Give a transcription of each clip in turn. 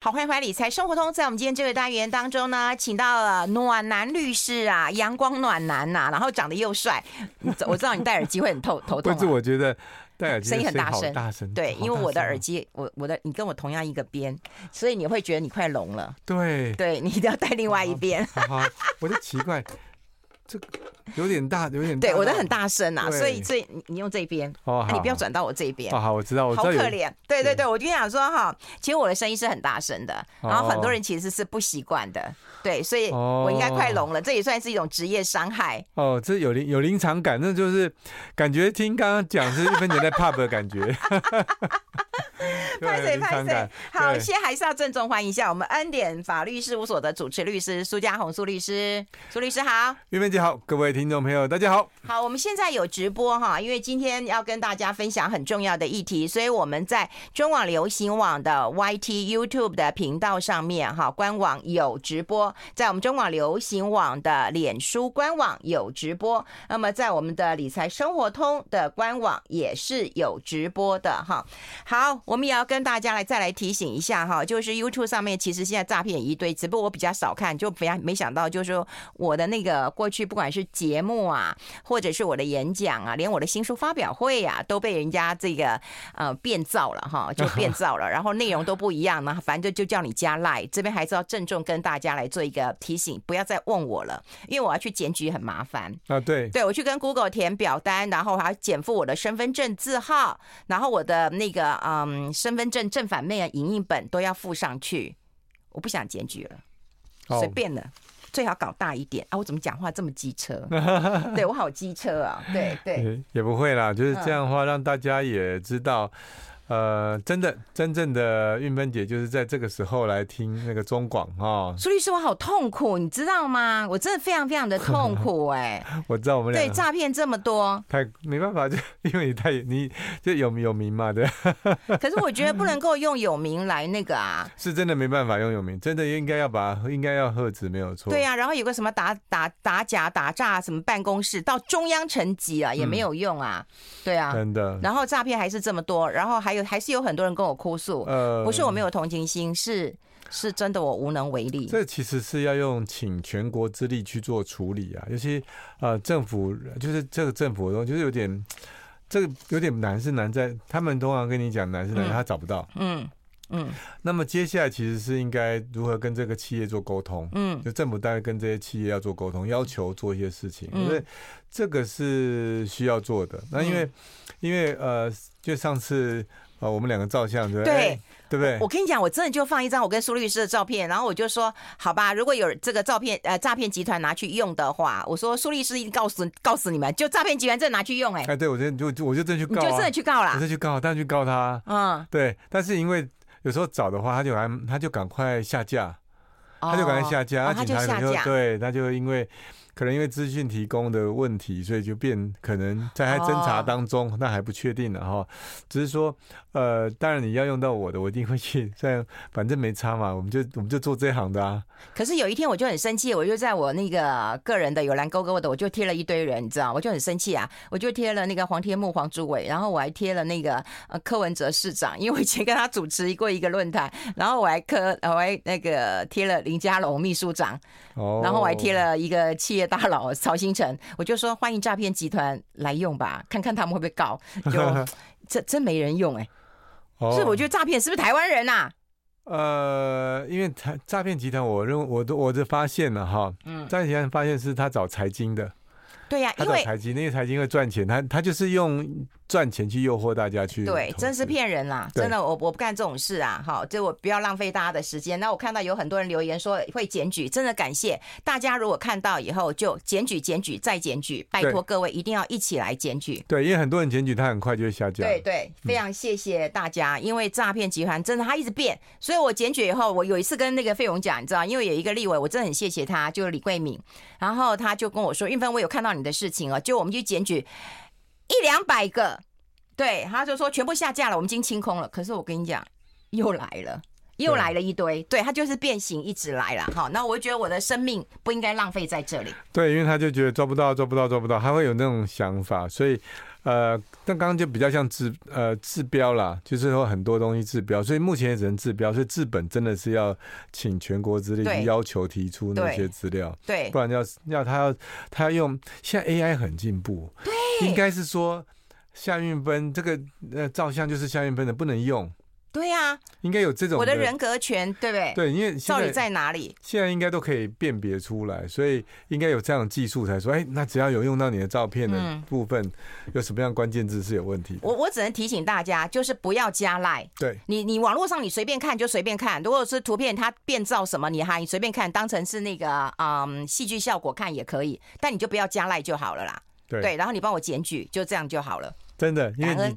好，欢迎回来理财生活通。在我们今天这个单元当中呢，请到了暖男律师啊，阳光暖男呐、啊，然后长得又帅。我知道你戴耳机会很头 头痛、啊。不是，我觉得戴耳机声音很大声，大声。对，因为我的耳机，我我的你跟我同样一个边，所以你会觉得你快聋了。对，对你一定要戴另外一边。好，好，好，我就奇怪。这个有点大，有点大对，我的很大声啊，所以所以你你用这边，哦，你不要转到我这边。哦，好，我知道，我知道。好可怜，对对对，我就想说哈，其实我的声音是很大声的，然后很多人其实是不习惯的，对，所以我应该快聋了，这也算是一种职业伤害。哦，这有临有临场感，那就是感觉听刚刚讲是一分钱在 pub 的感觉。拍 谁 拍谁，好，先还是要郑重欢迎一下我们恩典法律事务所的主持律师苏家红苏律师，苏律师好，韵芬姐好，各位听众朋友大家好，好，我们现在有直播哈，因为今天要跟大家分享很重要的议题，所以我们在中网流行网的 YT YouTube 的频道上面哈，官网有直播，在我们中网流行网的脸书官网有直播，那么在我们的理财生活通的官网也是有直播的哈，好。我们也要跟大家来再来提醒一下哈，就是 YouTube 上面其实现在诈骗一堆，只不过我比较少看，就不要没想到，就是说我的那个过去不管是节目啊，或者是我的演讲啊，连我的新书发表会啊，都被人家这个呃变造了哈，就变造了，然后内容都不一样嘛，反正就就叫你加 Line，这边还是要郑重跟大家来做一个提醒，不要再问我了，因为我要去检举很麻烦。啊，对，对我去跟 Google 填表单，然后还要减负我的身份证字号，然后我的那个嗯。嗯，身份证正反面影印本都要附上去，我不想检举了，随便了，最好搞大一点啊！我怎么讲话这么机车？对我好机车啊！对对，也不会啦，就是这样的话，让大家也知道。呃，真的，真正的运芬姐就是在这个时候来听那个中广哈。苏律师，我好痛苦，你知道吗？我真的非常非常的痛苦 哎、欸。我知道我们俩对诈骗这么多，太没办法，就 因为你太你就有有名嘛，对。可是我觉得不能够用有名来那个啊。是真的没办法用有名，真的应该要把应该要喝止没有错。对呀、啊，然后有个什么打打打假打诈什么办公室到中央层级啊，也没有用啊。嗯、对啊，真的。然后诈骗还是这么多，然后还有。还是有很多人跟我哭诉，呃，不是我没有同情心，是是真的我无能为力。这其实是要用请全国之力去做处理啊，尤其呃政府就是这个政府，就是有点这个有点难，是难在他们通常跟你讲难是难，嗯、他找不到，嗯嗯。那么接下来其实是应该如何跟这个企业做沟通，嗯，就政府单位跟这些企业要做沟通，要求做一些事情，因为这个是需要做的。那因为因为呃，就上次。哦，我们两个照相对不对？对，对不对？我跟你讲，我真的就放一张我跟苏律师的照片，然后我就说，好吧，如果有这个照片，呃，诈骗集团拿去用的话，我说苏律师一定告诉告诉你们，就诈骗集团真的拿去用、欸，哎，哎，对，我就就就我就真的去告、啊，就真的去告了，我就去告，但是去告他，嗯，对，但是因为有时候找的话，他就还他就赶快下架，他就赶快下架，他、哦、警察就，就对，他就因为。可能因为资讯提供的问题，所以就变可能在还侦查当中，那还不确定了哈。只是说，呃，当然你要用到我的，我一定会去。这样反正没差嘛，我们就我们就做这行的啊。可是有一天我就很生气，我就在我那个个人的有蓝勾勾的，我就贴了一堆人，你知道，我就很生气啊，我就贴了那个黄天木、黄主委，然后我还贴了那个呃柯文哲市长，因为我以前跟他主持过一个论坛，然后我还柯我还那个贴了林佳龙秘书长，哦，然后我还贴了一个企业。大佬曹兴诚，我就说欢迎诈骗集团来用吧，看看他们会不会告。就这真没人用哎、欸，是、哦、我觉得诈骗是不是台湾人呐、啊？呃，因为台诈骗集团，我认为我都我的发现了哈，嗯，诈骗集团发现是他找财经的，对呀、啊，因为财经那个财经会赚钱，他他就是用。赚钱去诱惑大家去，对，真是骗人啦！真的，我我不干这种事啊！好，这我不要浪费大家的时间。那我看到有很多人留言说会检举，真的感谢大家。如果看到以后就检举、检举再检举，拜托各位一定要一起来检举。对，因为很多人检举，他很快就会下架。对对，非常谢谢大家，嗯、因为诈骗集团真的他一直变，所以我检举以后，我有一次跟那个费勇讲，你知道，因为有一个立委，我真的很谢谢他，就是李桂敏，然后他就跟我说，运芬，我有看到你的事情哦，就我们就检举一两百个。对，他就说全部下架了，我们已经清空了。可是我跟你讲，又来了，又来了一堆，对，他就是变形一直来了哈。那我就觉得我的生命不应该浪费在这里。对，因为他就觉得抓不到，抓不到，抓不到，他会有那种想法，所以。呃，但刚刚就比较像治呃治标啦，就是说很多东西治标，所以目前也只能治标，所以治本真的是要请全国之力去要求提出那些资料，对，对，不然要要他要他要用，现在 AI 很进步，对，应该是说夏运芬这个呃照相就是夏运芬的不能用。对呀、啊，应该有这种我的人格权，对不对？对，因为到底在哪里？现在应该都可以辨别出来，所以应该有这样的技术才说，哎，那只要有用到你的照片的部分，嗯、有什么样关键字是有问题的？我我只能提醒大家，就是不要加赖。对，你你网络上你随便看就随便看，如果是图片它变造什么，你还你随便看，当成是那个嗯戏剧效果看也可以，但你就不要加赖就好了啦。对，对，然后你帮我检举，就这样就好了。真的，因为你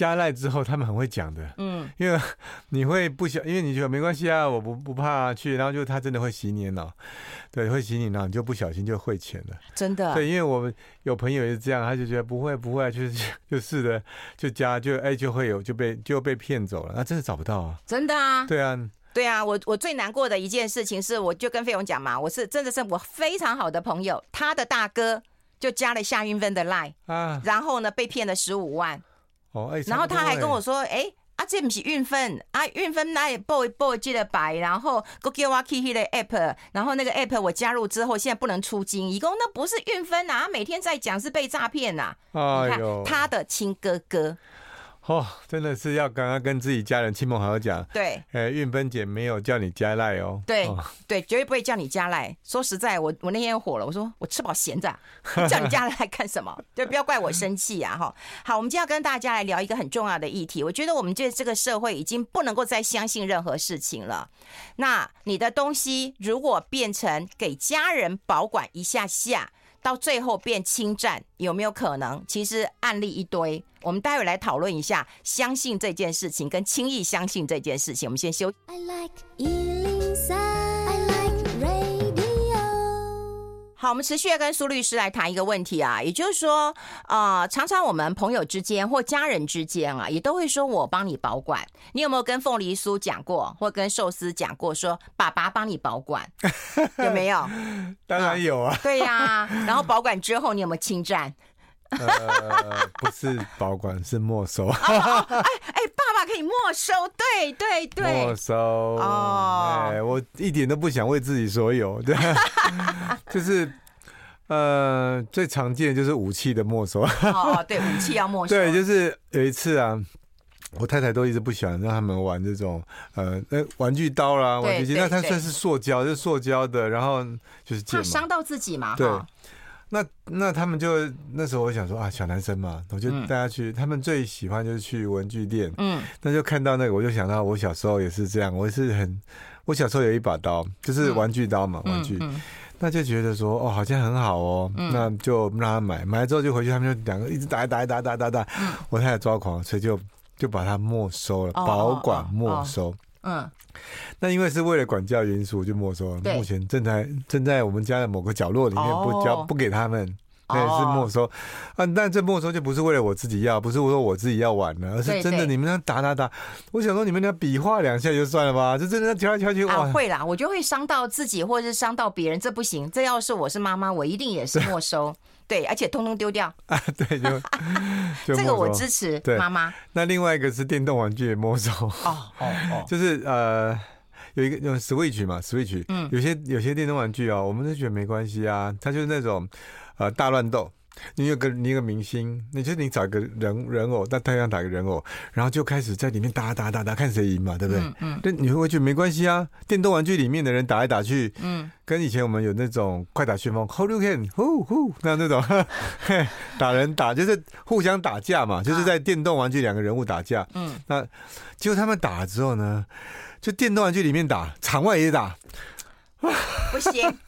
加赖之后，他们很会讲的。嗯，因为你会不想，因为你觉得没关系啊，我不不怕去，然后就他真的会洗你脑，对，会洗你脑，你就不小心就汇钱了。真的，对，因为我们有朋友也是这样，他就觉得不会不会，就是就是的，就加就哎就会有就被就被骗走了，那真的找不到啊。真的啊。对啊，对啊，我我最难过的一件事情是，我就跟费勇讲嘛，我是真的是我非常好的朋友，他的大哥。就加了夏云芬的 line 啊，然后呢被骗了十五万，哦，哎，然后他还跟我说，哎，啊这不是运分啊，运分那也报报记得白，然后给给我 K K 的 app，然后那个 app 我加入之后现在不能出金，一共那不是运分呐，他每天在讲是被诈骗呐，你看他的亲哥哥。哦，真的是要刚刚跟自己家人、亲朋好友讲，对，哎，运芬姐没有叫你加赖哦，对，哦、对，绝对不会叫你加赖。说实在，我我那天火了，我说我吃饱闲着，叫你加赖干什么？对，不要怪我生气啊！哈，好，我们今天要跟大家来聊一个很重要的议题。我觉得我们这这个社会已经不能够再相信任何事情了。那你的东西如果变成给家人保管一下下，到最后变侵占，有没有可能？其实案例一堆，我们待会来讨论一下，相信这件事情跟轻易相信这件事情。我们先休。I like 好，我们持续要跟苏律师来谈一个问题啊，也就是说，啊、呃，常常我们朋友之间或家人之间啊，也都会说我帮你保管。你有没有跟凤梨酥讲过，或跟寿司讲过，说爸爸帮你保管，有没有？当然有啊。对呀、啊，然后保管之后，你有没有侵占？呃，不是保管，是没收。哎哎、哦欸欸，爸爸可以没收，对对对，没收。哦，哎，我一点都不想为自己所有，对，就是呃，最常见的就是武器的没收。哦，对，武器要没收。对，就是有一次啊，我太太都一直不喜欢让他们玩这种呃，那玩具刀啦，玩具机，那它算是塑胶，就是塑胶的，然后就是怕，伤到自己嘛，对。那那他们就那时候我想说啊，小男生嘛，我就带他去。嗯、他们最喜欢就是去文具店，嗯，那就看到那个，我就想到我小时候也是这样。我是很，我小时候有一把刀，就是玩具刀嘛，嗯、玩具，那就觉得说哦，好像很好哦，嗯、那就让他买，买了之后就回去，他们就两个一直打打打打打打，嗯、我太太抓狂，所以就就把它没收了，保管没收，嗯。那因为是为了管教因素，就没收了。目前正在正在我们家的某个角落里面不交不给他们，那也是没收啊。但这没收就不是为了我自己要，不是我说我自己要玩了，而是真的你们那打打打。我想说你们俩比划两下就算了吧，就真的敲来敲去啊。会啦，我就会伤到自己或者是伤到别人，这不行。这要是我是妈妈，我一定也是没收。对，而且通通丢掉 啊！对，就，就这个我支持。对，妈妈。那另外一个是电动玩具也没收哦哦哦，就是呃，有一个用 Switch 嘛，Switch，嗯，有些有些电动玩具哦，我们都觉得没关系啊，它就是那种呃大乱斗。你有个你有个明星，你就你找一个人人偶，在太阳打个人偶，然后就开始在里面打打打打，看谁赢嘛，对不对？嗯。嗯，但你会不会觉得没关系啊？电动玩具里面的人打来打去，嗯，跟以前我们有那种快打旋风，Hold you can，呼呼，那那种嘿 打人打就是互相打架嘛，就是在电动玩具两个人物打架。嗯，那结果他们打了之后呢，就电动玩具里面打，场外也打。不行，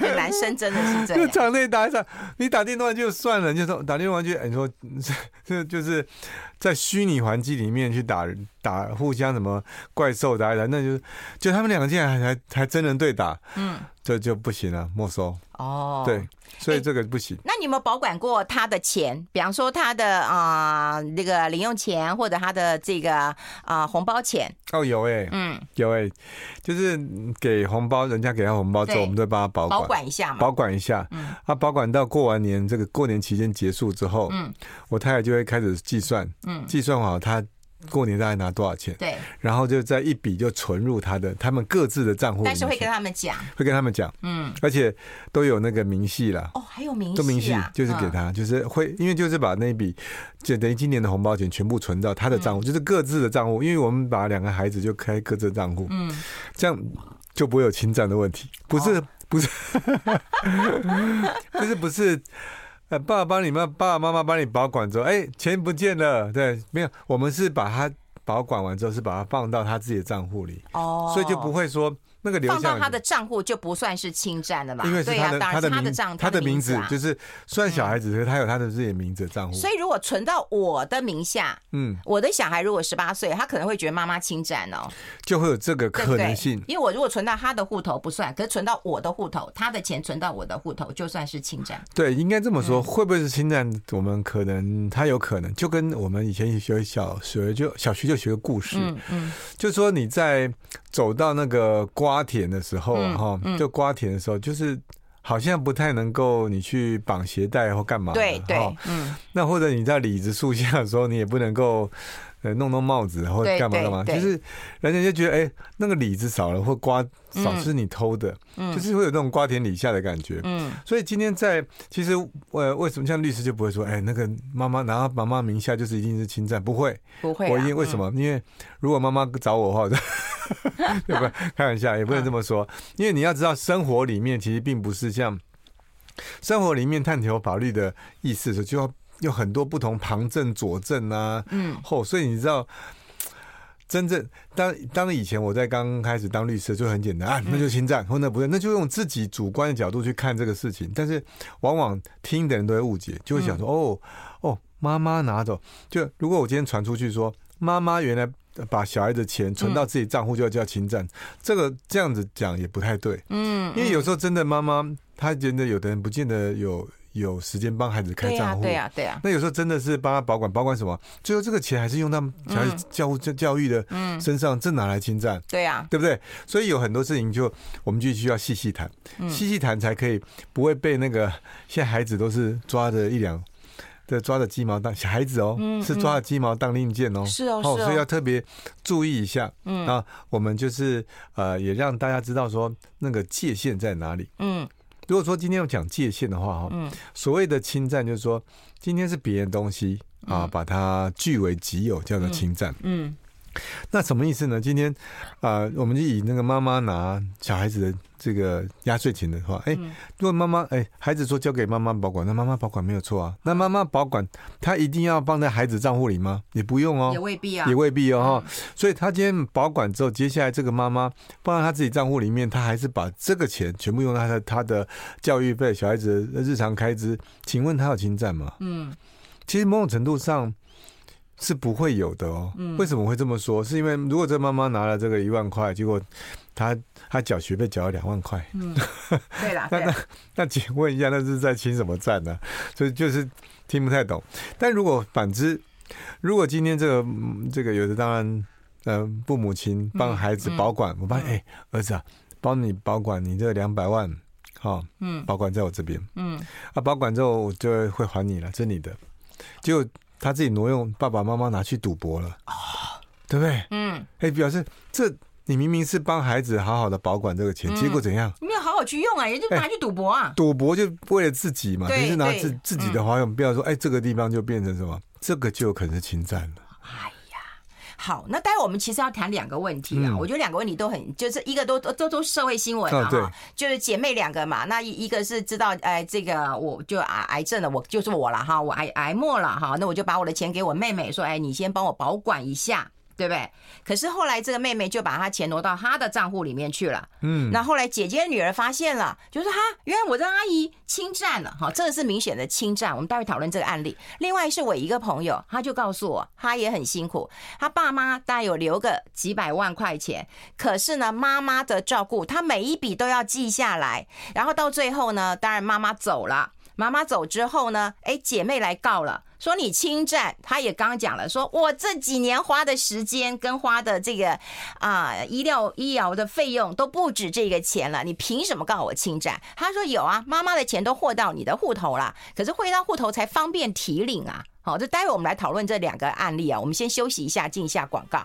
男生真的是这样。就场内打一场，你打电话就算了，就说打电动玩具，你说 这就是在虚拟环境里面去打打互相什么怪兽打一打，那就是就他们两个竟然还还还真人对打，嗯，这就不行了，没收。哦，对。所以这个不行。那你有没有保管过他的钱？比方说他的啊、呃、那个零用钱，或者他的这个啊、呃、红包钱？哦，有哎、欸，嗯，有哎、欸，就是给红包，人家给他红包之后，我们都帮他保管，保管一下嘛，保管一下。嗯，他保管到过完年这个过年期间结束之后，嗯，我太太就会开始计算，嗯，计算好他。过年大概拿多少钱？对，然后就在一笔就存入他的他们各自的账户。但是会跟他们讲，会跟他们讲，嗯，而且都有那个明细了。哦，还有明细，都明细，就是给他，就是会，因为就是把那一笔，就等于今年的红包钱全部存到他的账户，就是各自的账户。因为我们把两个孩子就开各自的账户，嗯，这样就不会有侵占的问题。不是，不是，就 是 不是。爸爸帮你们，爸爸妈妈帮你保管之后，哎，钱不见了。对，没有，我们是把它保管完之后，是把它放到他自己的账户里。哦，所以就不会说。那个放到他的账户就不算是侵占了嘛？因为是他的他的他的账他的名字就是虽然小孩子，可是他有他的自己的名字账户。所以如果存到我的名下，嗯，我的小孩如果十八岁，他可能会觉得妈妈侵占哦，就会有这个可能性。因为我如果存到他的户头不算，可是存到我的户头，他的钱存到我的户头就算是侵占。对，应该这么说，会不会是侵占？我们可能他有可能，就跟我们以前学小学就小学就学个故事，嗯嗯，就说你在。走到那个瓜田的时候，哈、嗯，就瓜田的时候，就是好像不太能够你去绑鞋带或干嘛，对对，嗯，那或者你在李子树下的时候，你也不能够。呃，弄弄帽子或者干嘛干嘛，就是人家就觉得哎、欸，那个李子少了或瓜少是你偷的，嗯、就是会有那种瓜田李下的感觉。嗯，所以今天在其实呃，为什么像律师就不会说，哎、欸，那个妈妈拿到妈妈名下就是一定是侵占，不会，不会、啊。我因为为什么？嗯、因为如果妈妈找我的话，对不对？开玩笑也不能这么说，因为你要知道，生活里面其实并不是像生活里面探求法律的意思，就要。有很多不同旁证佐证啊，嗯，后所以你知道，真正当当以前我在刚开始当律师就很简单啊，那就侵占，或那不对，那就用自己主观的角度去看这个事情，但是往往听的人都会误解，就会想说哦哦，妈妈拿走，就如果我今天传出去说妈妈原来把小孩的钱存到自己账户就要叫侵占，这个这样子讲也不太对，嗯，因为有时候真的妈妈她觉得有的人不见得有。有时间帮孩子开账户，对呀，对呀。那有时候真的是帮他保管，保管什么？最后这个钱还是用到小孩子教教教育的身上，这哪来侵占？对呀，对不对？所以有很多事情就我们就需要细细谈，细细谈才可以不会被那个现在孩子都是抓着一两的抓着鸡毛当小孩子哦，是抓着鸡毛当令箭哦，是哦，所以要特别注意一下。嗯，那我们就是呃，也让大家知道说那个界限在哪里。嗯。如果说今天要讲界限的话，哈，嗯，所谓的侵占就是说，今天是别人东西啊，把它据为己有，叫做侵占。嗯，那什么意思呢？今天啊，我们就以那个妈妈拿小孩子的。这个压岁钱的话，哎，如果妈妈哎，孩子说交给妈妈保管，那妈妈保管没有错啊。那妈妈保管，她一定要放在孩子账户里吗？也不用哦，也未必啊，也未必哦。嗯、所以她今天保管之后，接下来这个妈妈放在她自己账户里面，她还是把这个钱全部用在他的他的教育费、小孩子的日常开支。请问她有侵占吗？嗯，其实某种程度上是不会有的哦。嗯、为什么会这么说？是因为如果这妈妈拿了这个一万块，结果。她她缴学费缴了两万块，嗯，对啦，那那那请问一下，那是在清什么占呢？所以就是听不太懂。但如果反之，如果今天这个这个有的当然，呃，父母亲帮孩子保管，我发现哎，儿子啊，帮你保管你这两百万，好，嗯，保管在我这边，嗯，啊，保管之后我就会还你了，这是你的。结果他自己挪用，爸爸妈妈拿去赌博了，啊，对不对？嗯，哎，表示这。你明明是帮孩子好好的保管这个钱，结果怎样？没有好好去用啊，也就拿去赌博啊。赌博就为了自己嘛，你是拿自自己的花用，不要说哎，这个地方就变成什么，这个就可能是侵占了。好，那待会我们其实要谈两个问题啊，我觉得两个问题都很，就是一个都都都社会新闻啊，对，就是姐妹两个嘛，那一一个是知道哎，这个我就癌癌症了，我就是我了哈，我癌癌末了哈，那我就把我的钱给我妹妹说，哎，你先帮我保管一下。对不对？可是后来这个妹妹就把她钱挪到她的账户里面去了。嗯，那后来姐姐女儿发现了，就说哈，原来我的阿姨侵占了，哈，这个是明显的侵占。我们待会讨论这个案例。另外是我一个朋友，他就告诉我，他也很辛苦，他爸妈大概有留个几百万块钱，可是呢，妈妈的照顾他每一笔都要记下来，然后到最后呢，当然妈妈走了。妈妈走之后呢，哎，姐妹来告了，说你侵占。他也刚讲了，说我这几年花的时间跟花的这个啊、医疗医疗的费用都不止这个钱了，你凭什么告我侵占？他说有啊，妈妈的钱都汇到你的户头了，可是汇到户头才方便提领啊。好，这待会我们来讨论这两个案例啊，我们先休息一下，进一下广告。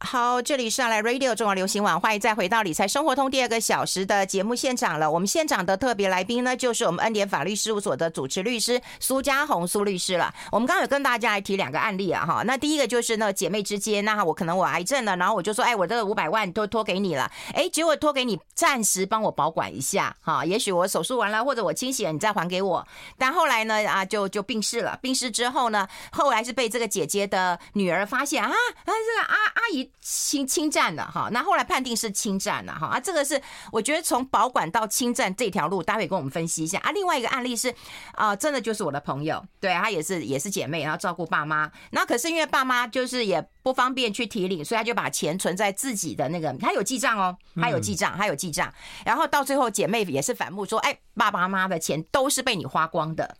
好，这里是来 Radio 中广流行网，欢迎再回到理财生活通第二个小时的节目现场了。我们现场的特别来宾呢，就是我们恩典法律事务所的主持律师苏家红苏律师了。我们刚刚有跟大家来提两个案例啊，哈，那第一个就是那姐妹之间，那我可能我癌症了，然后我就说，哎，我这五百万都托给你了，哎，结果托给你暂时帮我保管一下，哈，也许我手术完了或者我清洗了，你再还给我。但后来呢，啊，就就病逝了，病逝之后呢，后来是被这个姐姐的女儿发现啊，啊，这个阿阿姨。侵侵占了哈，那后来判定是侵占了哈啊，这个是我觉得从保管到侵占这条路，待会跟我们分析一下啊。另外一个案例是啊，真的就是我的朋友，对，她也是也是姐妹，然后照顾爸妈，那可是因为爸妈就是也不方便去提领，所以她就把钱存在自己的那个，她有记账哦，她有记账，她有记账，然后到最后姐妹也是反目说，哎，爸爸妈妈的钱都是被你花光的，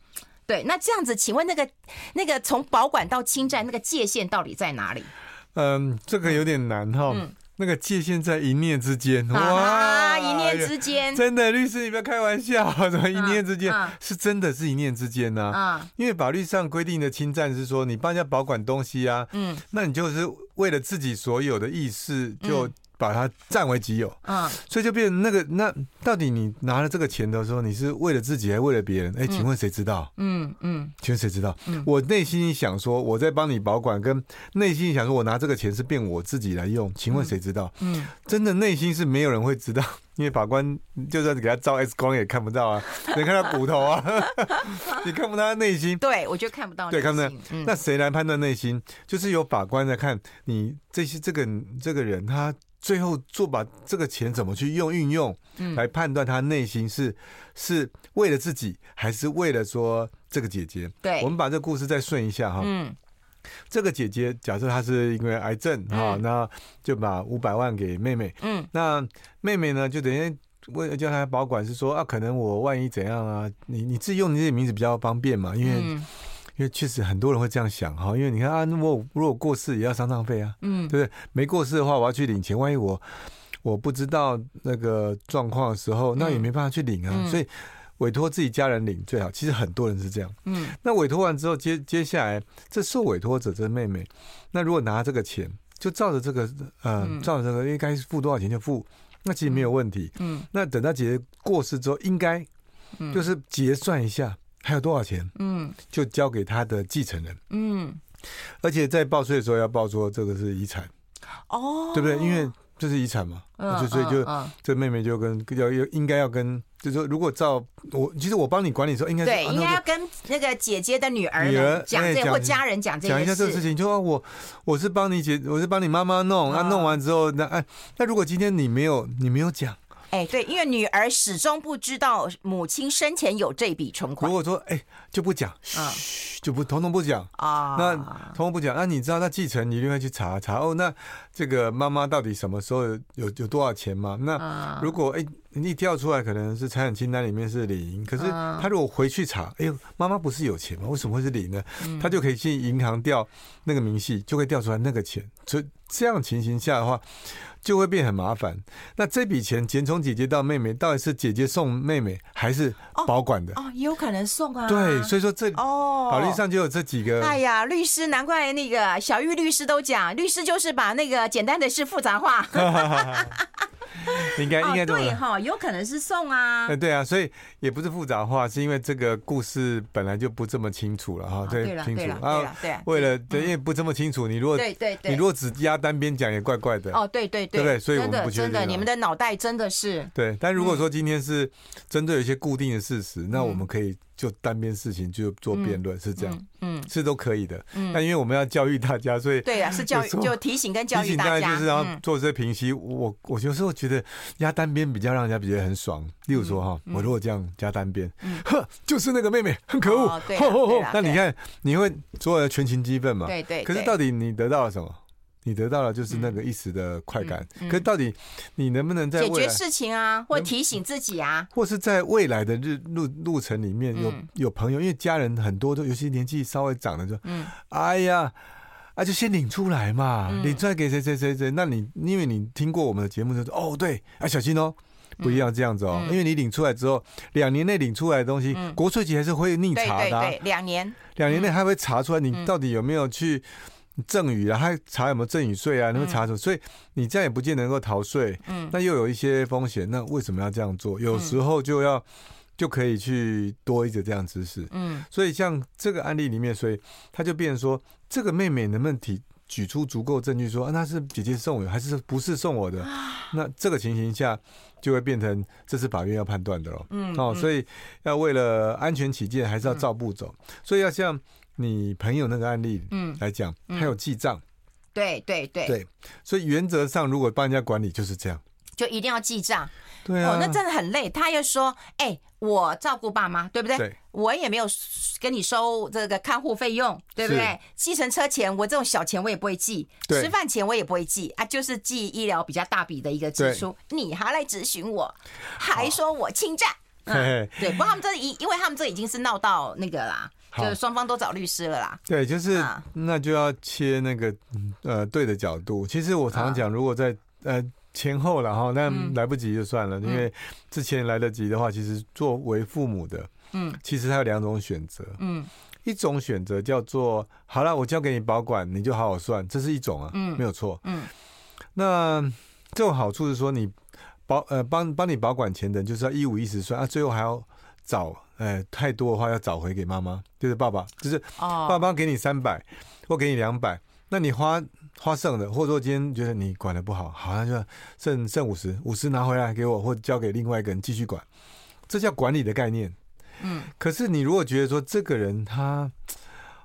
对，那这样子，请问那个那个从保管到侵占那个界限到底在哪里？嗯，这个有点难哈。嗯、那个界限在一念之间。哇，啊、一念之间，真的，律师你不要开玩笑，怎么一念之间？啊、是真的是一念之间呢、啊？啊，因为法律上规定的侵占是说，你帮人家保管东西啊，嗯，那你就是为了自己所有的意识就。嗯把它占为己有，嗯，所以就变成那个，那到底你拿了这个钱的时候，你是为了自己还是为了别人？哎，请问谁知道？嗯嗯，请问谁知道？我内心想说我在帮你保管，跟内心想说我拿这个钱是变我自己来用，请问谁知道？嗯，真的内心是没有人会知道，因为法官就算给他照 X 光也看不到啊，你看他骨头啊，你看不到他内心。对，我就看不到。对，看不到。那谁来判断内心？就是由法官来看你这些这个这个人他。最后做把这个钱怎么去用运用，来判断他内心是是为了自己，还是为了说这个姐姐？对，我们把这个故事再顺一下哈。嗯，这个姐姐假设她是因为癌症哈，那就把五百万给妹妹。嗯，那妹妹呢就等于为了叫她保管，是说啊，可能我万一怎样啊，你你自己用你自己名字比较方便嘛，因为。因为确实很多人会这样想哈，因为你看啊，如果如果过世也要丧葬费啊，嗯，对不对？没过世的话，我要去领钱，万一我我不知道那个状况的时候，那也没办法去领啊。嗯、所以委托自己家人领最好。其实很多人是这样，嗯。那委托完之后，接接下来这受委托者这妹妹，那如果拿这个钱，就照着这个呃，照着这个应该是付多少钱就付，那其实没有问题，嗯。那等到姐姐过世之后，应该就是结算一下。还有多少钱？嗯，就交给他的继承人。嗯，而且在报税的时候要报说这个是遗产。哦，对不对？因为这是遗产嘛，就所以就这妹妹就跟要要应该要跟，就是说如果照我，其实我帮你管理的时候，应该对，应该要跟那个姐姐的女儿女儿讲这或家人讲这讲一下这个事情，就说我我是帮你姐，我是帮你妈妈弄，那弄完之后，那哎，那如果今天你没有你没有讲。哎，对，因为女儿始终不知道母亲生前有这笔存款。如果说哎就不讲，嘘，就不统统不讲啊，那统统不讲，那你知道那继承你一定会去查查哦，那这个妈妈到底什么时候有有，有多少钱吗？那如果哎你一调出来可能是财产清单里面是零，可是他如果回去查，哎呦妈妈不是有钱吗？为什么会是零呢？他就可以去银行调那个明细，就会调出来那个钱。所以这样情形下的话。就会变很麻烦。那这笔钱钱从姐姐到妹妹，到底是姐姐送妹妹，还是保管的？哦，也有可能送啊。对，所以说这哦，法律上就有这几个。哎呀，律师，难怪那个小玉律师都讲，律师就是把那个简单的事复杂化。应该应该对哈，有可能是送啊。对啊，所以也不是复杂化，是因为这个故事本来就不这么清楚了哈。对，清楚啊。对，为了对，因为不这么清楚，你如果对对对，你如果只压单边讲也怪怪的。哦，对对对，对对？所以我们不觉得真的，你们的脑袋真的是对。但如果说今天是针对一些固定的事实，那我们可以。就单边事情就做辩论，是这样，嗯，是都可以的。嗯，那因为我们要教育大家，所以对啊，是教育就提醒跟教育大家，就是要做这平息。我我有时候觉得压单边比较让人家觉得很爽。例如说哈，我如果这样加单边，呵，就是那个妹妹很可恶，吼吼吼，那你看你会所有的全情激愤嘛？对对。可是到底你得到了什么？你得到了就是那个一时的快感，可是到底你能不能在解决事情啊，或提醒自己啊，或是在未来的日路路程里面有有朋友，因为家人很多都尤其年纪稍微长的就，嗯，哎呀，啊就先领出来嘛，领出来给谁谁谁谁，那你因为你听过我们的节目就说哦对，啊小心哦，不一样这样子哦，因为你领出来之后，两年内领出来的东西，国税局还是会逆查的，对，两年，两年内还会查出来你到底有没有去。赠与啊，还查有没有赠与税啊？能不能查出？所以你这样也不见得能够逃税。嗯，那又有一些风险，那为什么要这样做？有时候就要就可以去多一个这样知识。嗯，所以像这个案例里面，所以他就变成说，这个妹妹能不能提举出足够证据说，啊，那是姐姐送我，还是不是送我的？那这个情形下就会变成这是法院要判断的喽。嗯，哦，所以要为了安全起见，还是要照步走。所以要像。你朋友那个案例，嗯，来讲，他有记账，对对对。对，所以原则上，如果帮人家管理就是这样，就一定要记账，对啊，哦，那真的很累。他又说，哎，我照顾爸妈，对不对？对，我也没有跟你收这个看护费用，对不对？计程车钱，我这种小钱我也不会记，吃饭钱我也不会记啊，就是记医疗比较大笔的一个支出，你还来咨询我，还说我侵占，嗯，对，不过他们这一，因为他们这已经是闹到那个啦。就是双方都找律师了啦。对，就是那就要切那个呃对的角度。其实我常讲，如果在呃前后了哈，那来不及就算了，因为之前来得及的话，其实作为父母的，嗯，其实他有两种选择，嗯，一种选择叫做好了，我交给你保管，你就好好算，这是一种啊，嗯，没有错，嗯，那这种好处是说你保呃帮帮你保管钱的，就是要一五一十算啊，最后还要找。哎，太多的话要找回给妈妈，就是爸爸，就是爸爸给你三百，或给你两百，那你花花剩的，或者说今天觉得你管的不好，好像就剩剩五十，五十拿回来给我，或交给另外一个人继续管，这叫管理的概念。嗯，可是你如果觉得说这个人他，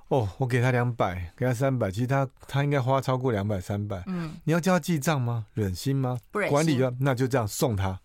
哦，我给他两百，给他三百，其实他他应该花超过两百三百，嗯，你要叫他记账吗？忍心吗？不忍心。管理要那就这样送他。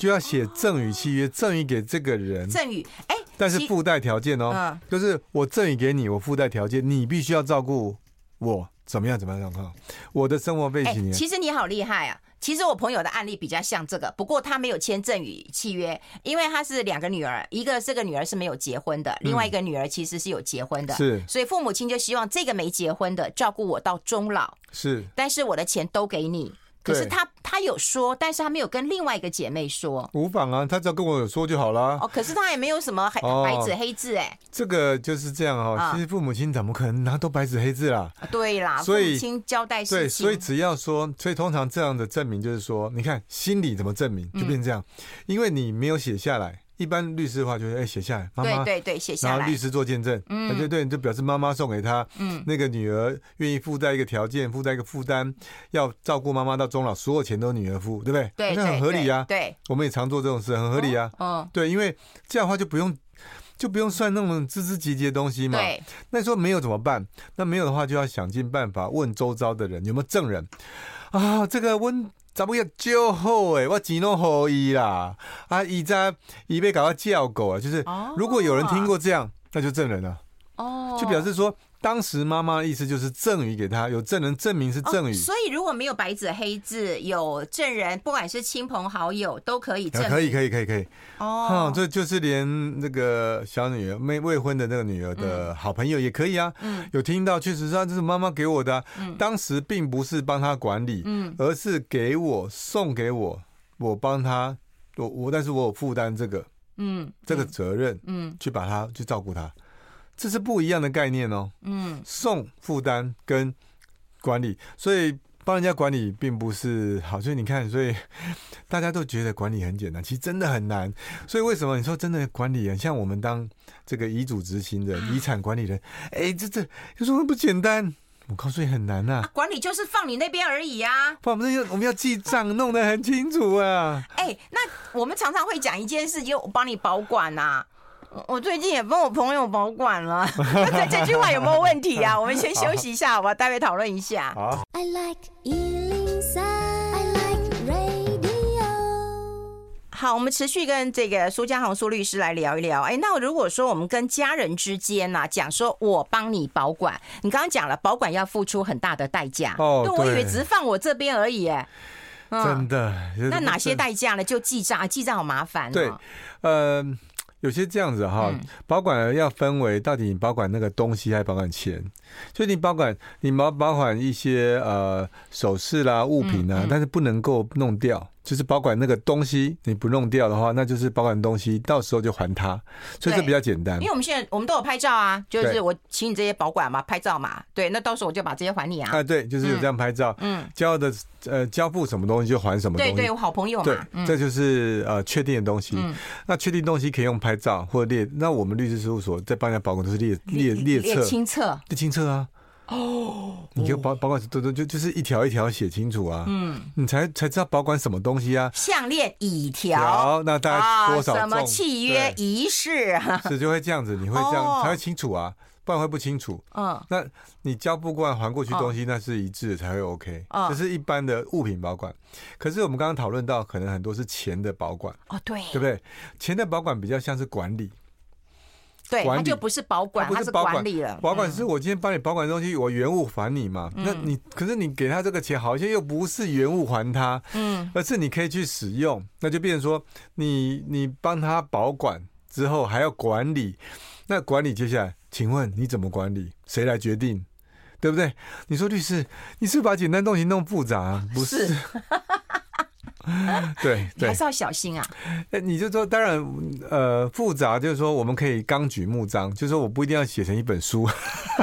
就要写赠与契约，赠与给这个人。赠与，哎，但是附带条件哦，嗯、就是我赠与给你，我附带条件，你必须要照顾我，怎么样？怎么样？哈，我的生活背景。其实你好厉害啊！其实我朋友的案例比较像这个，不过他没有签赠与契约，因为他是两个女儿，一个这个女儿是没有结婚的，另外一个女儿其实是有结婚的，是，所以父母亲就希望这个没结婚的照顾我到终老，是，但是我的钱都给你。可是他他有说，但是他没有跟另外一个姐妹说。无妨啊，他只要跟我有说就好了。哦，可是他也没有什么白白纸黑字哎。这个就是这样哈，其实父母亲怎么可能拿都白纸黑字啦？对啦，所以亲交代事情。对，所以只要说，所以通常这样的证明就是说，你看心理怎么证明，就变成这样，因为你没有写下来。一般律师的话就是哎写下来，妈妈对对对写下来，然后律师做见证，嗯，对对，就表示妈妈送给他，嗯，那个女儿愿意附带一个条件，附带一个负担，要照顾妈妈到终老，所有钱都女儿付，对不对？对，那很合理啊。对，我们也常做这种事，很合理啊。嗯，对，因为这样的话就不用就不用算那么枝枝节节的东西嘛。对，那说没有怎么办？那没有的话就要想尽办法问周遭的人有没有证人啊？这个问。怎么样就好诶，我钱拢互伊啦，啊，伊在伊被搞到叫狗啊，就是如果有人听过这样，那就证人了。哦，就表示说。当时妈妈的意思就是赠与给他，有证人证明是赠与。所以如果没有白纸黑字，有证人，不管是亲朋好友都可以证。可以可以可以可以。哦，这就是连那个小女儿没未婚的那个女儿的好朋友也可以啊。嗯。有听到，确实是，这是妈妈给我的。嗯。当时并不是帮他管理，嗯，而是给我送给我，我帮他，我我，但是我有负担这个，嗯，这个责任，嗯，去把他去照顾他。这是不一样的概念哦。嗯，送负担跟管理，所以帮人家管理并不是好。所以你看，所以大家都觉得管理很简单，其实真的很难。所以为什么你说真的管理啊？像我们当这个遗嘱执行人、遗产管理人，哎，这这有什么不简单？我告诉你很难呐。管理就是放你那边而已啊。放我们要我们要记账，弄得很清楚啊。哎，那我们常常会讲一件事，就我帮你保管呐。我最近也帮我朋友保管了，这这句话有没有问题啊？我们先休息一下，好吧，待会讨论一下。好。I like 103, I like radio. 好，我们持续跟这个苏嘉航苏律师来聊一聊。哎，那如果说我们跟家人之间呢、啊，讲说我帮你保管，你刚刚讲了保管要付出很大的代价。哦，对，我以为只是放我这边而已。哎，真的。那哪些代价呢？就记账，记账好麻烦、哦。对，呃。有些这样子哈，保管要分为到底你保管那个东西还是保管钱？所以你保管你保保管一些呃首饰啦物品啊，但是不能够弄掉。就是保管那个东西，你不弄掉的话，那就是保管东西，到时候就还他，所以这比较简单。因为我们现在我们都有拍照啊，就是我请你这些保管嘛，拍照嘛，对，那到时候我就把这些还你啊。啊，对，就是有这样拍照，嗯，交的呃交付什么东西就还什么东西。对对，我好朋友嘛，对，这就是呃确定的东西。那确定东西可以用拍照或列，那我们律师事务所在帮人家保管都是列列列册、清册、列清册啊。哦，你就保保管都都就就是一条一条写清楚啊，嗯，你才才知道保管什么东西啊。项链乙条，那大概多少？什么契约仪式？是就会这样子，你会这样才会清楚啊，不然会不清楚。嗯，那你交不过来还过去东西，那是一致的才会 OK。这是一般的物品保管，可是我们刚刚讨论到，可能很多是钱的保管。哦，对，对不对？钱的保管比较像是管理。对，它就不是保管，它是管理了。保管是我今天帮你保管的东西，我原物还你嘛？那你可是你给他这个钱，好像又不是原物还他，嗯，而是你可以去使用，那就变成说你你帮他保管之后还要管理，那管理接下来，请问你怎么管理？谁来决定？对不对？你说律师，你是不是把简单东西弄复杂？啊不是。对，对，还是要小心啊。哎，你就说，当然，呃，复杂就是说，我们可以纲举目张，就是说，我不一定要写成一本书，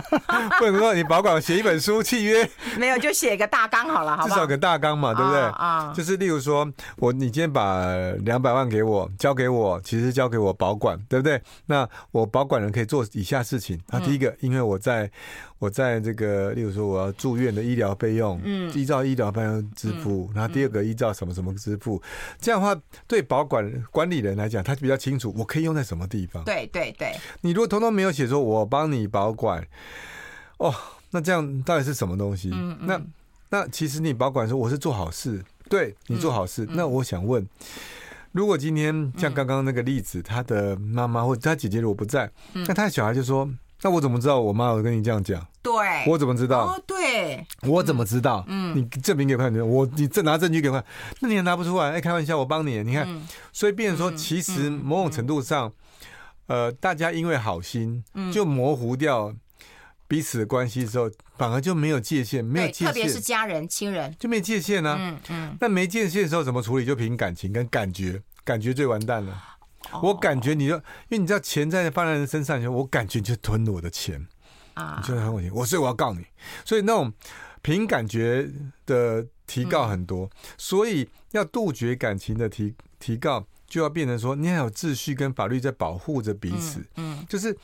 不能说你保管写一本书契约，没有就写个大纲好了，好不好？至少个大纲嘛，对不对？啊，就是例如说，我你今天把两百万给我，交给我，其实交给我保管，对不对？那我保管人可以做以下事情。啊，第一个，因为我在。我在这个，例如说我要住院的医疗费用，嗯，依照医疗费用支付。然后第二个依照什么什么支付，这样的话对保管管理人来讲，他比较清楚，我可以用在什么地方。对对对。你如果通通没有写说，我帮你保管，哦，那这样到底是什么东西？嗯嗯。那那其实你保管说我是做好事，对你做好事。那我想问，如果今天像刚刚那个例子，他的妈妈或者他姐姐如果不在，那他的小孩就说。那我怎么知道我妈有跟你这样讲？对，我怎么知道？哦，对，我怎么知道？嗯，你证明给我看，我你这拿证据给我看，那你也拿不出来。哎，开玩笑，我帮你，你看，所以变成说，其实某种程度上，呃，大家因为好心，就模糊掉彼此的关系的时候，反而就没有界限，没有界限，特别是家人、亲人，就没界限呢。嗯嗯，那没界限的时候怎么处理？就凭感情跟感觉，感觉最完蛋了。我感觉你就，因为你知道钱在放在人身上，我感觉你就吞了我的钱。啊，你就很我钱，我所以我要告你，所以那种凭感觉的提告很多，所以要杜绝感情的提提告，就要变成说你要有秩序跟法律在保护着彼此，嗯，就是。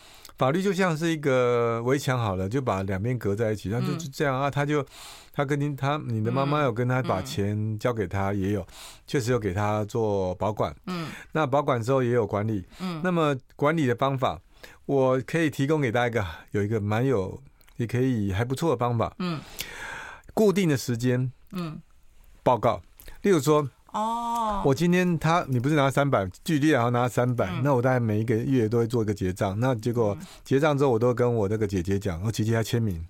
法律就像是一个围墙，好了，就把两边隔在一起，然后就就这样啊。他就他跟你他你的妈妈有跟他把钱交给他，也有确实有给他做保管。嗯，那保管之后也有管理。嗯，那么管理的方法，我可以提供给大家一个有一个蛮有也可以还不错的方法。嗯，固定的时间，嗯，报告，例如说。哦，我今天他你不是拿三百，举例然后拿三百，那我大概每一个月都会做一个结账，那结果结账之后，我都跟我那个姐姐讲，我姐姐还签名，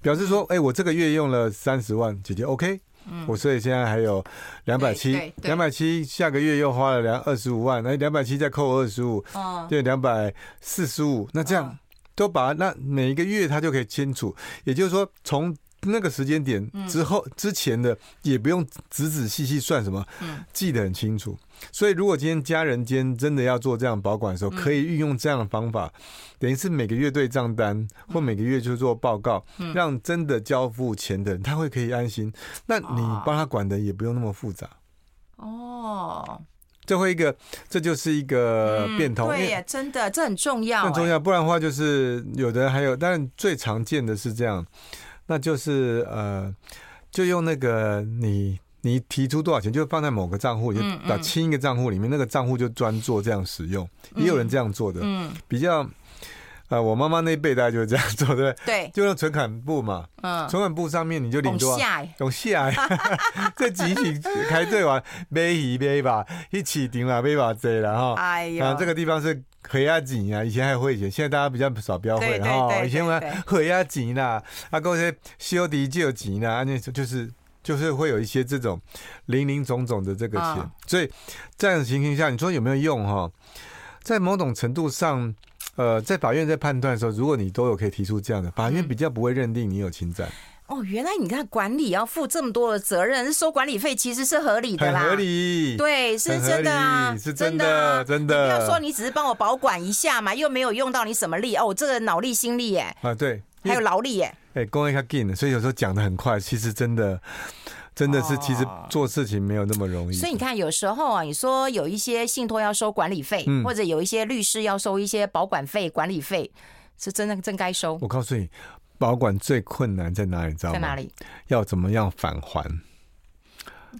表示说，哎，我这个月用了三十万，姐姐 OK，我所以现在还有两百七，两百七，下个月又花了两二十五万，那两百七再扣二十五，对，两百四十五，那这样都把那每一个月他就可以清楚，也就是说从。那个时间点之后之前的也不用仔仔细细算什么，记得很清楚。所以如果今天家人间真的要做这样保管的时候，可以运用这样的方法，等于是每个月对账单或每个月就做报告，让真的交付钱的人他会可以安心。那你帮他管的也不用那么复杂。哦，最后一个，这就是一个变通。对呀，真的这很重要，很重要。不然的话，就是有的人还有，但最常见的是这样。那就是呃，就用那个你你提出多少钱就放在某个账户，嗯就把清一个账户里面，那个账户就专做这样使用。也有人这样做的，嗯，比较。啊，我妈妈那一辈大概就是这样做，对不对？对，就用存款簿嘛，嗯，存款簿上面你就领多少，下用下，这集体开对完，买鱼买吧，一起顶了买吧这了哈。哎呀，啊，这个地方是回压井啊，以前还会钱，现在大家比较少标会哈。以前我回压井啦，啊，嗰些修迪就有钱啦，那就是就是会有一些这种零零总总的这个钱，所以这样的情形下，你说有没有用哈？在某种程度上。呃，在法院在判断的时候，如果你都有可以提出这样的，法院比较不会认定你有侵占。哦，原来你看管理要负这么多的责任，收管理费其实是合理的啦，合理，对，是真的啊，是真的，真的。不要说你只是帮我保管一下嘛，又没有用到你什么力哦，这个脑力心力耶，啊对，还有劳力耶，哎，工业较紧，所以有时候讲的很快，其实真的。真的是，其实做事情没有那么容易。所以你看，有时候啊，你说有一些信托要收管理费，或者有一些律师要收一些保管费、管理费，是真的真该收。我告诉你，保管最困难在哪里？知道吗？在哪里？要怎么样返还？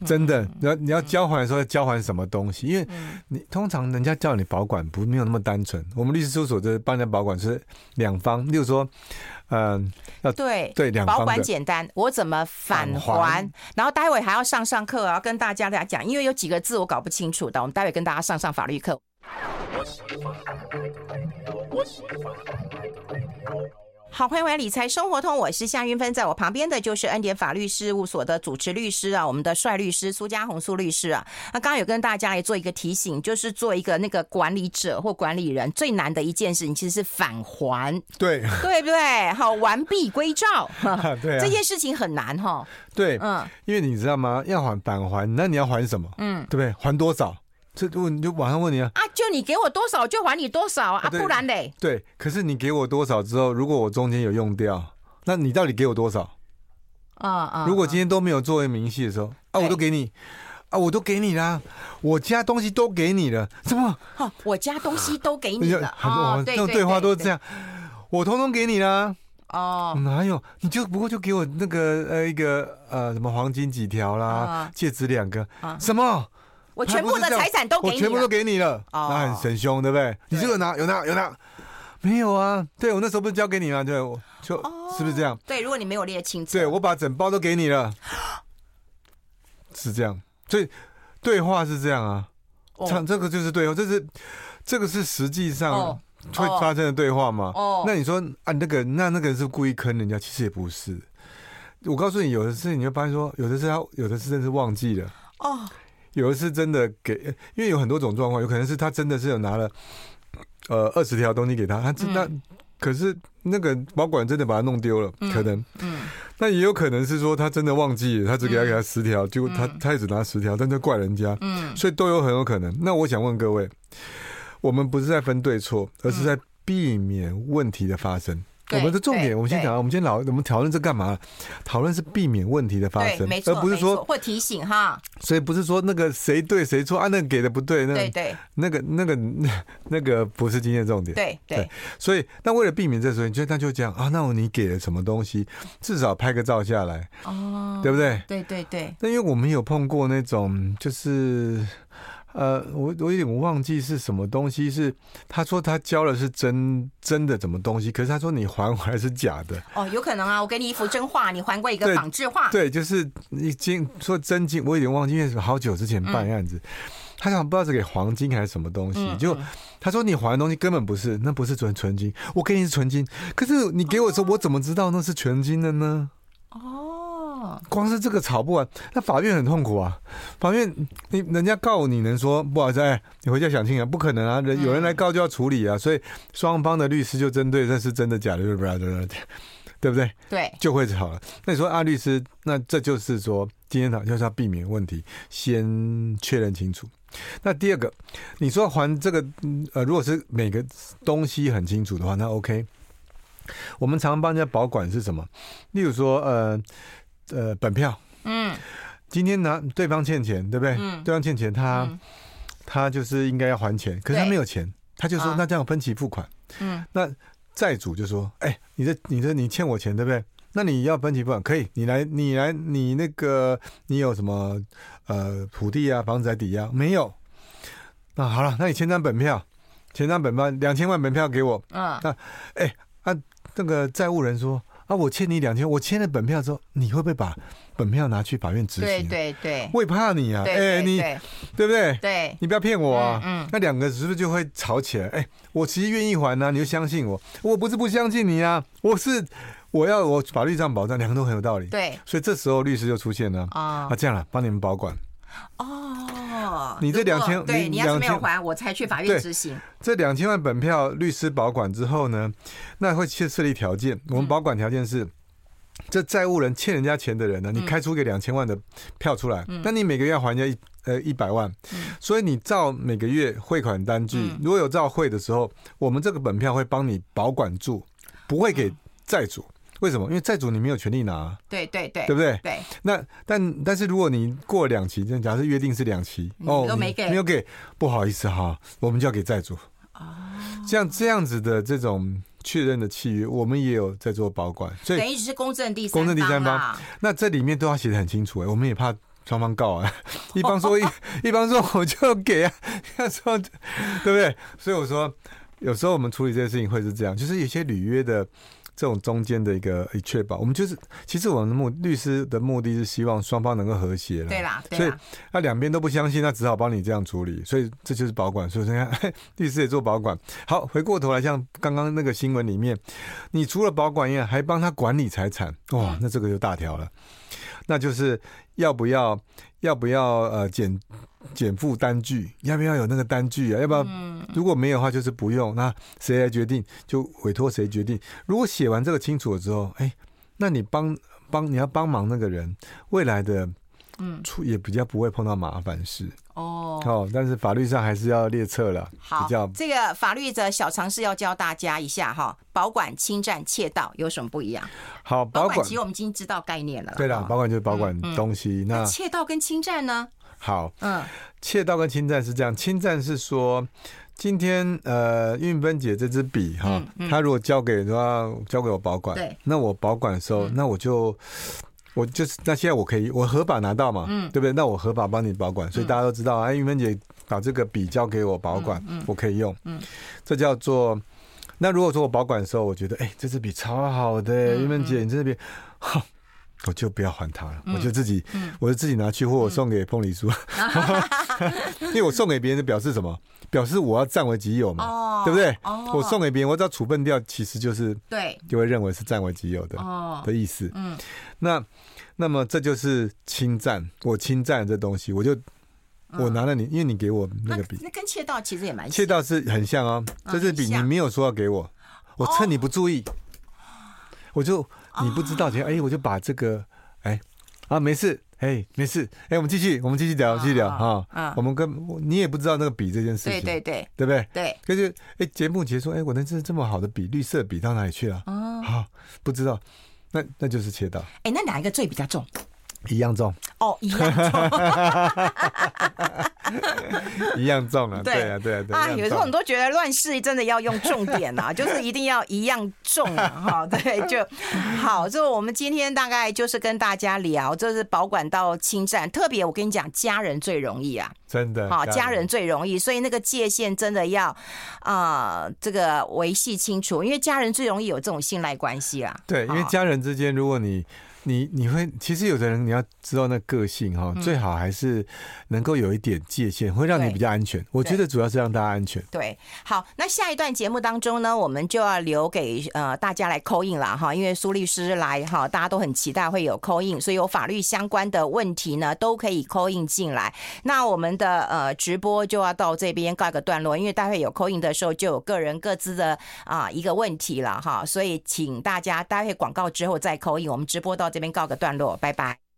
真的，你要你要交还的时候要交还什么东西？因为你通常人家叫你保管，不没有那么单纯。我们律师事务所的帮人家保管是两方，例如说。嗯，要对对，两方保管简单，我怎么返还？然后待会还要上上课，要跟大家来讲，因为有几个字我搞不清楚的，我们待会跟大家上上法律课。好，欢迎回来理财生活通，我是夏云芬，在我旁边的就是恩典法律事务所的主持律师啊，我们的帅律师苏家红苏律师啊。那刚刚有跟大家来做一个提醒，就是做一个那个管理者或管理人最难的一件事情，其实是返还，对对不对？好，完璧 归赵，对、啊，这件事情很难哈。对，嗯，因为你知道吗？要还返还，那你要还什么？嗯，对不对？还多少？这问就马上问你啊，啊，就你给我多少就还你多少啊，啊不然嘞？对，可是你给我多少之后，如果我中间有用掉，那你到底给我多少？啊啊！如果今天都没有作为明细的时候，啊，我都给你，啊，我都给你啦，我家东西都给你了，怎么？哦，我家东西都给你了，很多这种对话都是这样，我通通给你啦。哦，哪有？你就不过就给我那个呃一个呃什么黄金几条啦，戒指两个，什么？我全部的财产都给你，我全部都给你了，那很神凶，对不对？你这个拿有拿有拿，没有啊？对，我那时候不是交给你吗？对，我就是不是这样？对，如果你没有列清楚，对，我把整包都给你了，是这样。所以对话是这样啊，唱这个就是对话，这是这个是实际上会发生的对话吗？哦，那你说啊，那个那那个人是故意坑人家，其实也不是。我告诉你，有的事你会发现说，有的是他，有的是真是忘记了哦。有的是真的给，因为有很多种状况，有可能是他真的是有拿了，呃，二十条东西给他，他那、嗯、可是那个保管真的把他弄丢了，嗯、可能，嗯，那也有可能是说他真的忘记了，他只给他给他十条，结果、嗯、他他也只拿十条，但这怪人家，嗯，所以都有很有可能。那我想问各位，我们不是在分对错，而是在避免问题的发生。我们的重点，我们先讲，我们今天老我们讨论这干嘛？讨论是避免问题的发生，而不是说或提醒哈。所以不是说那个谁对谁错啊，那个给的不对，那对对，那个那个那那个不是今天的重点。对对，所以那为了避免这所以就那就讲啊，那我你给了什么东西，至少拍个照下来哦，对不对？对对对。那因为我们有碰过那种就是。呃，我我有点忘记是什么东西，是他说他交了是真真的什么东西，可是他说你还回来是假的。哦，有可能啊，我给你一幅真画，你还过一个仿制画。对，就是你金说真金，我有点忘记，因为是好久之前办案子，嗯、他想不知道是给黄金还是什么东西，嗯、就他说你还的东西根本不是，那不是纯纯金，我给你是纯金，可是你给我说，我怎么知道那是纯金的呢？哦。光是这个吵不完，那法院很痛苦啊！法院你人家告你能说不好意思，哎，你回家想清啊，不可能啊！人有人来告就要处理啊，所以双方的律师就针对这是真的假的，对不对？对不对？对，就会吵了。那你说啊，律师，那这就是说今天讨就是要避免问题，先确认清楚。那第二个，你说还这个呃，如果是每个东西很清楚的话，那 OK。我们常常帮人家保管是什么？例如说呃。呃，本票，嗯，今天拿对方欠钱，对不对？嗯，对方欠钱，他他就是应该要还钱，可是他没有钱，他就说那这样分期付款，嗯，那债主就说，哎，你这你这你欠我钱，对不对？那你要分期付款可以，你来你来你那个你有什么呃土地啊房子来抵押？没有？那好了，那你签张本票，签张本票两千万本票给我。嗯，那哎啊那个债务人说啊，我欠你两千，我签了本票之后，你会不会把本票拿去法院执行？对对对，我也怕你啊，哎你对对不对？对，你不要骗我啊。嗯，那两个是不是就会吵起来？哎，我其实愿意还啊，你就相信我，我不是不相信你啊，我是。我要我法律上保障，两个都很有道理。对，所以这时候律师就出现了。啊，啊，这样了，帮你们保管。哦，你这两千，对，你要是没有还，我才去法院执行。这两千万本票，律师保管之后呢，那会设设立条件。我们保管条件是，嗯、这债务人欠人家钱的人呢，你开出个两千万的票出来，那、嗯、你每个月要还人家一呃一百万，嗯、所以你照每个月汇款单据，嗯、如果有照汇的时候，我们这个本票会帮你保管住，不会给债主。为什么？因为债主你没有权利拿，对对对，对不对？对。那但但是如果你过两期，这假设约定是两期，哦，都没给，没有给，不好意思哈，我们就要给债主。哦。像这样子的这种确认的契约，我们也有在做保管，所以等于是公证第三公证第三方。那这里面都要写的很清楚哎，我们也怕双方告啊。一方说一，一方说我就给啊，他说对不对？所以我说，有时候我们处理这些事情会是这样，就是有些履约的。这种中间的一个确保，我们就是其实我们的目律师的目的是希望双方能够和谐了。对啦，对啦。所以那两边都不相信，那只好帮你这样处理。所以这就是保管。所以你看，律师也做保管。好，回过头来，像刚刚那个新闻里面，你除了保管以外，还帮他管理财产。哇，那这个就大条了。那就是要不要要不要呃减减负单据？要不要有那个单据啊？要不要？如果没有的话，就是不用。那谁来决定？就委托谁决定。如果写完这个清楚了之后，哎，那你帮帮你要帮忙那个人，未来的嗯出也比较不会碰到麻烦事哦。好，但是法律上还是要列册了。好，比较这个法律的小常识要教大家一下哈。保管、侵占、窃盗有什么不一样？好，保管其实我们已经知道概念了。对了，保管就是保管东西。那窃盗跟侵占呢？好，嗯，窃盗跟侵占是这样，侵占是说。今天呃，运芬姐这支笔哈，她如果交给说交给我保管，对，那我保管的时候，那我就我就是那现在我可以我合法拿到嘛，嗯，对不对？那我合法帮你保管，所以大家都知道，哎，韵芬姐把这个笔交给我保管，我可以用，嗯，这叫做。那如果说我保管的时候，我觉得哎，这支笔超好的，玉芬姐你这支笔，好。我就不要还他了，我就自己，我就自己拿去，或我送给凤梨酥，因为我送给别人的表示什么？表示我要占为己有嘛，对不对？我送给别人，我只要处分掉，其实就是对，就会认为是占为己有的的意思。嗯，那那么这就是侵占，我侵占这东西，我就我拿了你，因为你给我那个笔，那跟窃盗其实也蛮窃盗是很像哦。这支笔你没有说要给我，我趁你不注意，我就。你不知道，就哎，我就把这个，哎，啊，没事，哎，没事，哎，我们继续，我们继续聊，继续聊哈。啊，我们跟你也不知道那个笔这件事情，对对对，对不对？对，可是哎，节目结束，哎，我那支这么好的笔，绿色笔到哪里去了？哦，好，不知道，那那就是切到。哎，那哪一个罪比较重？一样重哦，一样重，一样重啊！对啊，对啊，对啊！有时候我们都觉得乱世真的要用重点啊，就是一定要一样重啊！哈，对，就好。就我们今天大概就是跟大家聊，就是保管到侵占，特别我跟你讲，家人最容易啊，真的，好，家人最容易，所以那个界限真的要啊，这个维系清楚，因为家人最容易有这种信赖关系啊。对，因为家人之间，如果你。你你会其实有的人你要知道那个性哈，最好还是能够有一点界限，会让你比较安全。我觉得主要是让大家安全。对，好，那下一段节目当中呢，我们就要留给呃大家来 call in 了哈，因为苏律师来哈，大家都很期待会有 call in，所以有法律相关的问题呢都可以 call in 进来。那我们的呃直播就要到这边告一个段落，因为待会有 call in 的时候就有个人各自的啊一个问题了哈，所以请大家待会广告之后再 call in，我们直播到。这边告个段落，拜拜。